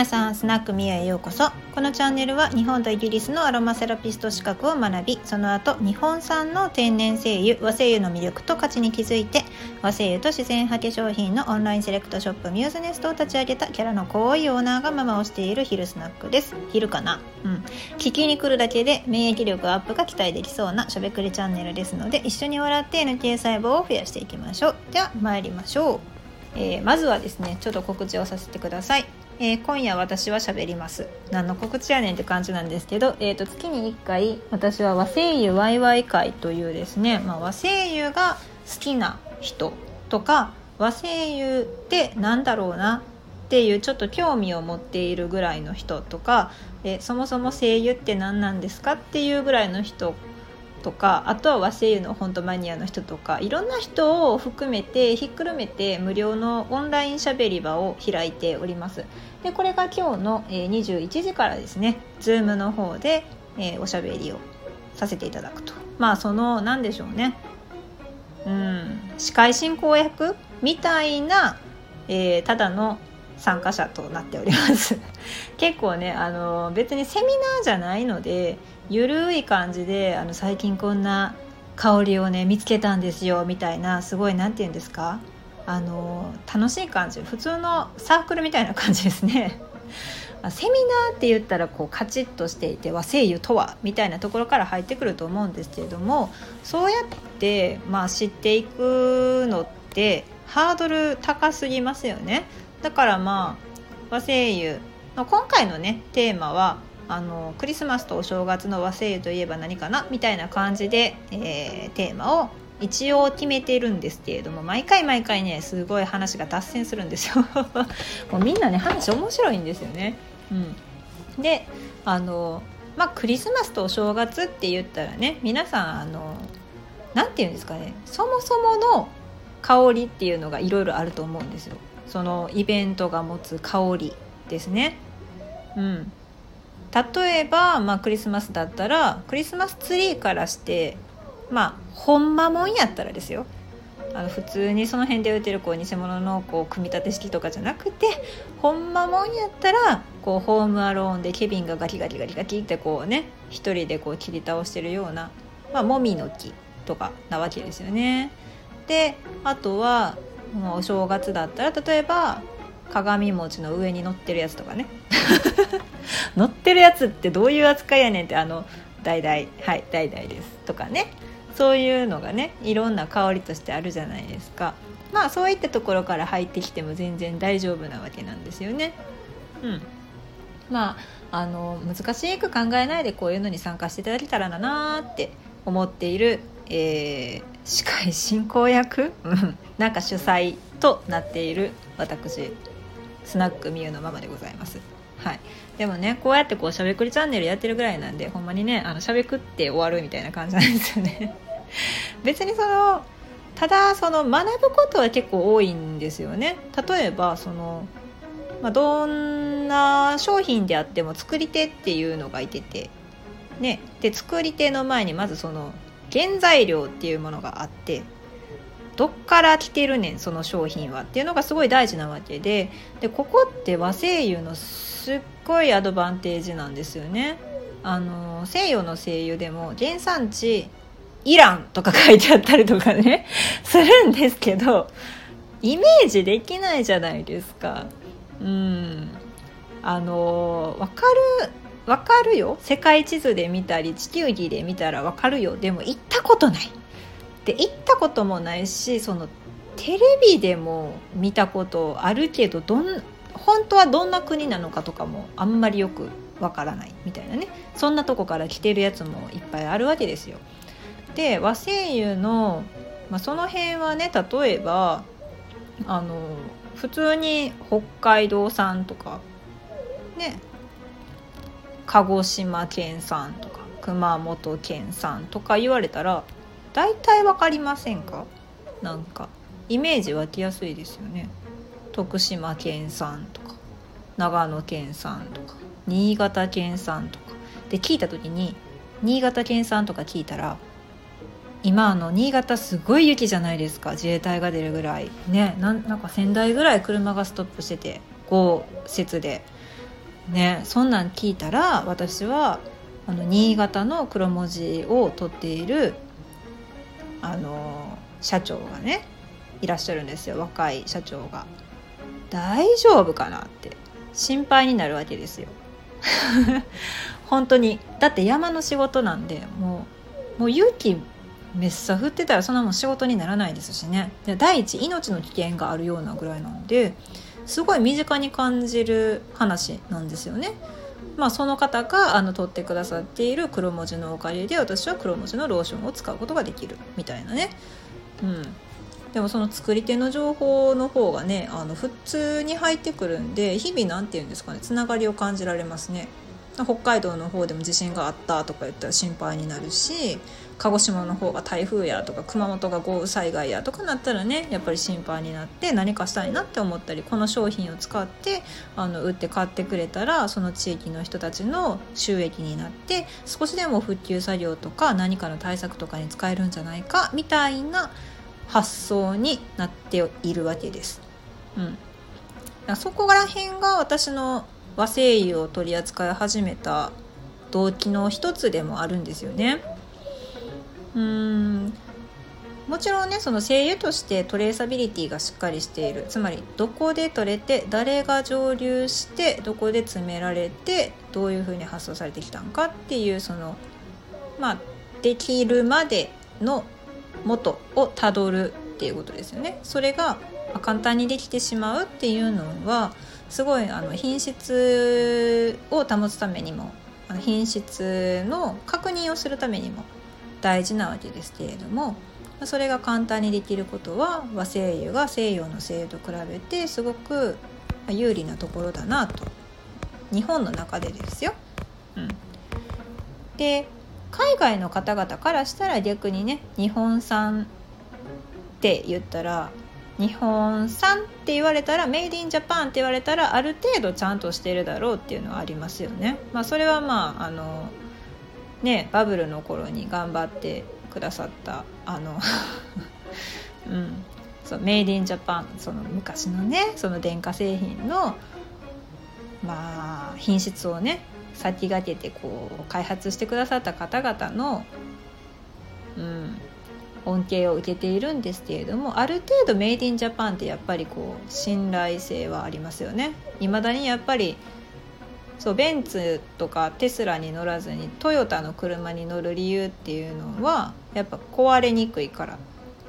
皆さんスナックミヤへようこそ。このチャンネルは日本とイギリスのアロマセラピスト資格を学びその後日本産の天然精油和精油の魅力と価値に気づいて和精油と自然派化粧品のオンラインセレクトショップミューズネストを立ち上げたキャラの濃いオーナーがママをしている昼スナックです。昼かな？うん。聞きに来るだけで免疫力アップが期待できそうなしゃべくりチャンネルですので一緒に笑って NK 細胞を増やしていきましょう。では参りましょう。えー、まずはですねちょっと告知をさせてください。えー、今夜私は喋ります。何の告知やねんって感じなんですけど、えーと、月に1回私は和声優ワイワイ会というですね、まあ、和声優が好きな人とか和声優って何だろうなっていうちょっと興味を持っているぐらいの人とかえそもそも声優って何なんですかっていうぐらいの人とかあとは和声優の本当マニアの人とかいろんな人を含めてひっくるめて無料のオンラインしゃべり場を開いております。でこれが今日の21時からですね Zoom の方でおしゃべりをさせていただくと。まあその何でしょうね。うん。司会進行役みたいな、えー、ただの参加者となっております。結構ねあの別にセミナーじゃないのでゆるい感じであの最近こんな香りをね見つけたんですよみたいなすごい何て言うんですか？あの楽しい感じ。普通のサークルみたいな感じですね。セミナーって言ったらこうカチッとしていて和声優とはみたいなところから入ってくると思うんですけれどもそうやってまあ知っていくのってハードル高すぎますよね。だからまあ和声優の今回のねテーマはあのクリスマスとお正月の和声優といえば何かなみたいな感じで、えー、テーマを一応決めてるんですけれども毎回毎回ねすごい話が脱線するんですよ もうみんなね話面白いんですよね。うん、であのまあクリスマスとお正月って言ったらね皆さんあの何て言うんですかねそもそもの香りっていうのがいろいろあると思うんですよ。そのイベントが持つ香りですね。うん、例えば、まあ、クリスマスだったらクリスマスツリーからしてまあほんまもんやったらですよあの普通にその辺で売ってるこう偽物のこう組み立て式とかじゃなくてほんまもんやったらこうホームアローンでケビンがガキガキガキガキってこうね一人でこう切り倒してるような、まあ、もみの木とかなわけですよね。であとはもうお正月だったら例えば鏡餅の上に乗ってるやつとかね。乗ってるやつってどういう扱いやねんってあの代々はい代々ですとかね。そういうのがねいろんな香りとしてあるじゃないですか。まあそういったところから入ってきても全然大丈夫なわけなんですよね。うん、まああの難しく考えないでこういうのに参加していただけたらなって思っている、えー、司会進行役？なんか主催となっている私スナックミューのママでございます。はい、でもねこうやってこうしゃべくりチャンネルやってるぐらいなんでほんまにねあのしゃべくって終わるみたいな感じなんですよね。別にそのただその学ぶことは結構多いんですよね。例えばその、まあ、どんな商品であっても作り手っていうのがいててね。で作り手の前にまずその原材料っていうものがあってどっから来てるねんその商品はっていうのがすごい大事なわけででここって和声優のすっごいアドバンテージなんですよね。あの西洋の声優でも原産地イランとか書いてあったりとかねするんですけどイメージできないじゃないですか。うんあの分かる分かるよ。世界地図で見たり地球儀で見たら分かるよ。でも行ったことない。で行ったこともないしそのテレビでも見たことあるけどどん本当はどんな国なのかとかもあんまりよくわからない。みたいなね。そんなとこから来てるやつもいっぱいあるわけですよ。で和製油の、まあ、その辺はね例えばあの普通に北海道産とかね。鹿児島県産とか熊本県産とか言われたら大体分かりませんか？なんかイメージ湧きやすいですよね。徳島県産とか長野県産とか新潟県産とか。で聞いた時に新潟県産とか聞いたら今あの新潟すごい雪じゃないですか。自衛隊が出るぐらい。ねなんか1,000台ぐらい車がストップしてて豪雪で。ねそんなん聞いたら私はあの新潟の黒文字を取っているあの社長がねいらっしゃるんですよ若い社長が。大丈夫かなって心配になるわけですよ。本当にだって山の仕事なんでもうもう勇気めっさ降ってたらそんなもん仕事にならないですしねで第一命の危険があるようなぐらいなんですごい身近に感じる話なんですよね。まあ、その方があの取ってくださっている黒文字のおかげで私は黒文字のローションを使うことができるみたいなね。うん、でもその作り手の情報の方がねあの普通に入ってくるんで日々何て言うんですかねつながりを感じられますね。北海道の方でも地震があったとか言ったら心配になるし鹿児島の方が台風やとか熊本が豪雨災害やとかなったらねやっぱり心配になって何かしたいなって思ったりこの商品を使ってあの売って買ってくれたらその地域の人たちの収益になって少しでも復旧作業とか何かの対策とかに使えるんじゃないかみたいな発想になっているわけです。うん、そこら辺が私の和製油を取り扱い始めた動機の一つでもあるんですよね。うんもちろんねその声優としてトレーサビリティがしっかりしているつまりどこで取れて誰が蒸留してどこで詰められてどういうふうに発送されてきたんかっていうそのまあできるまでの元をたどるっていうことですよね。それが簡単にできてしまうっていうのはすごいあの品質を保つためにも品質の確認をするためにも大事なわけですけれどもそれが簡単にできることは和精油が西洋の精油と比べてすごく有利なところだなと日本の中でですよ。うん、で海外の方々からしたら逆にね日本産って言ったら日本産って言われたらメイドインジャパンって言われたらある程度ちゃんとしてるだろうっていうのはありますよね。まあ、それはまああのねバブルの頃に頑張ってくださったあの うんそうメイドインジャパンその昔のねその電化製品のまあ品質をね先駆けてこう開発してくださった方々の、うん、恩恵を受けているんですけれどもある程度メイドインジャパンってやっぱりこう信頼性はありますよね。未だにやっぱりそうベンツとかテスラに乗らずにトヨタの車に乗る理由っていうのはやっぱ壊れにくいから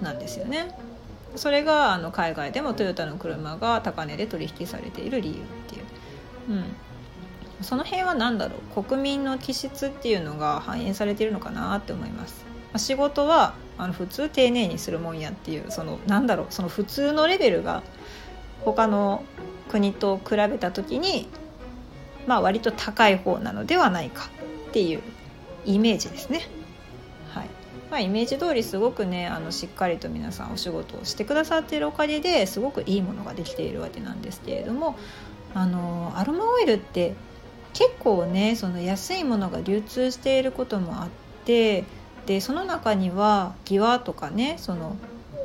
なんですよね。それがあの海外でもトヨタの車が高値で取引されている理由っていう、うん、その辺は何だろう国民の気質っていうのが反映されているのかなって思います。仕事はあの普通丁寧にするもんやっていうそのなんだろうその普通のレベルが他の国と比べた時にまあ、割と高い方なのではないかっていうイメージですね。はいまあ、イメージ通りすごくねあのしっかりと皆さんお仕事をしてくださっているおかげですごくいいものができているわけなんですけれどもあのアロマオイルって結構ねその安いものが流通していることもあってでその中にはギワとかねその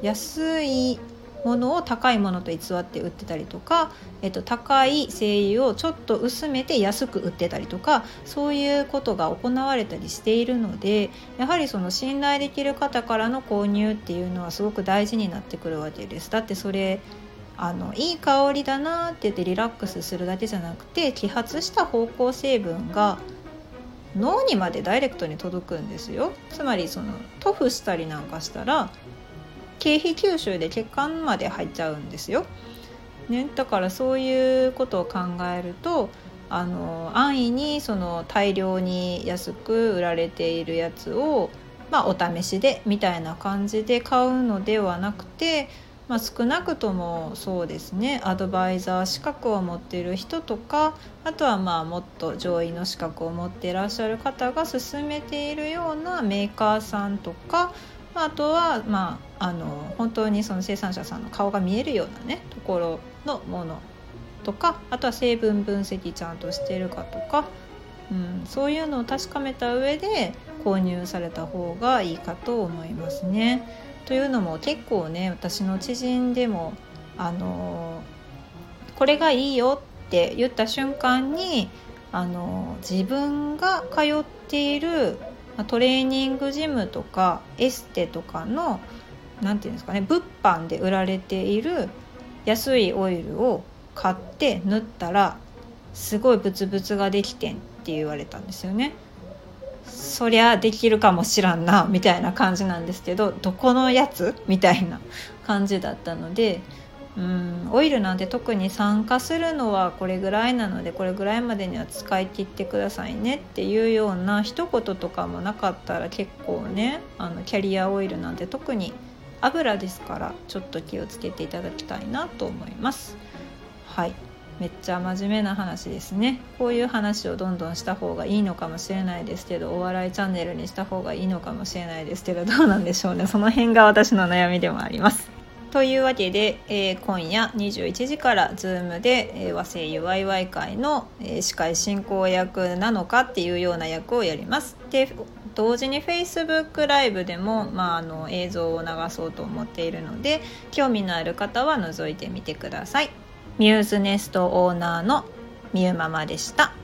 安いものを高いものと偽って売ってたりとか、えっと、高い精油をちょっと薄めて安く売ってたりとかそういうことが行われたりしているのでやはりその信頼できる方からの購入っていうのはすごく大事になってくるわけです。だってそれあのいい香りだなって言ってリラックスするだけじゃなくて揮発した芳香成分が脳にまでダイレクトに届くんですよつまりその塗布したりなんかしたら経費吸収で血管まで入っちゃうんですよ。ね、だからそういうことを考えるとあの安易にその大量に安く売られているやつを、まあ、お試しでみたいな感じで買うのではなくて、まあ、少なくともそうですねアドバイザー資格を持っている人とかあとはまあもっと上位の資格を持っていらっしゃる方が進めているようなメーカーさんとかあとは、まあ、あの本当にその生産者さんの顔が見えるようなねところのものとかあとは成分分析ちゃんとしてるかとか、うん、そういうのを確かめた上で購入された方がいいかと思いますね。というのも結構ね私の知人でもあのこれがいいよって言った瞬間にあの自分が通っているトレーニングジムとかエステとかの何て言うんですかね物販で売られている安いオイルを買って塗ったらすごいブツブツができてんって言われたんですよね。そりゃできるかもしらんなみたいな感じなんですけどどこのやつ？みたいな感じだったのでうん。オイルなんて特に酸化するのはこれぐらいなのでこれぐらいまでには使い切ってくださいねっていうような一言とかもなかったら結構ねあのキャリアオイルなんて特に油ですからちょっと気をつけていただきたいなと思います。はい。めっちゃ真面目な話ですね。こういう話をどんどんした方がいいのかもしれないですけどお笑いチャンネルにした方がいいのかもしれないですけどどうなんでしょうね。その辺が私の悩みでもあります。というわけで、えー、今夜21時から Zoom で、えー、和製 UIY 会の、えー、司会進行役なのかっていうような役をやります。で同時に Facebook ライブでも、まあ、あの映像を流そうと思っているので興味のある方は覗いてみてください。ミューズネストオーナーのみゆママでした。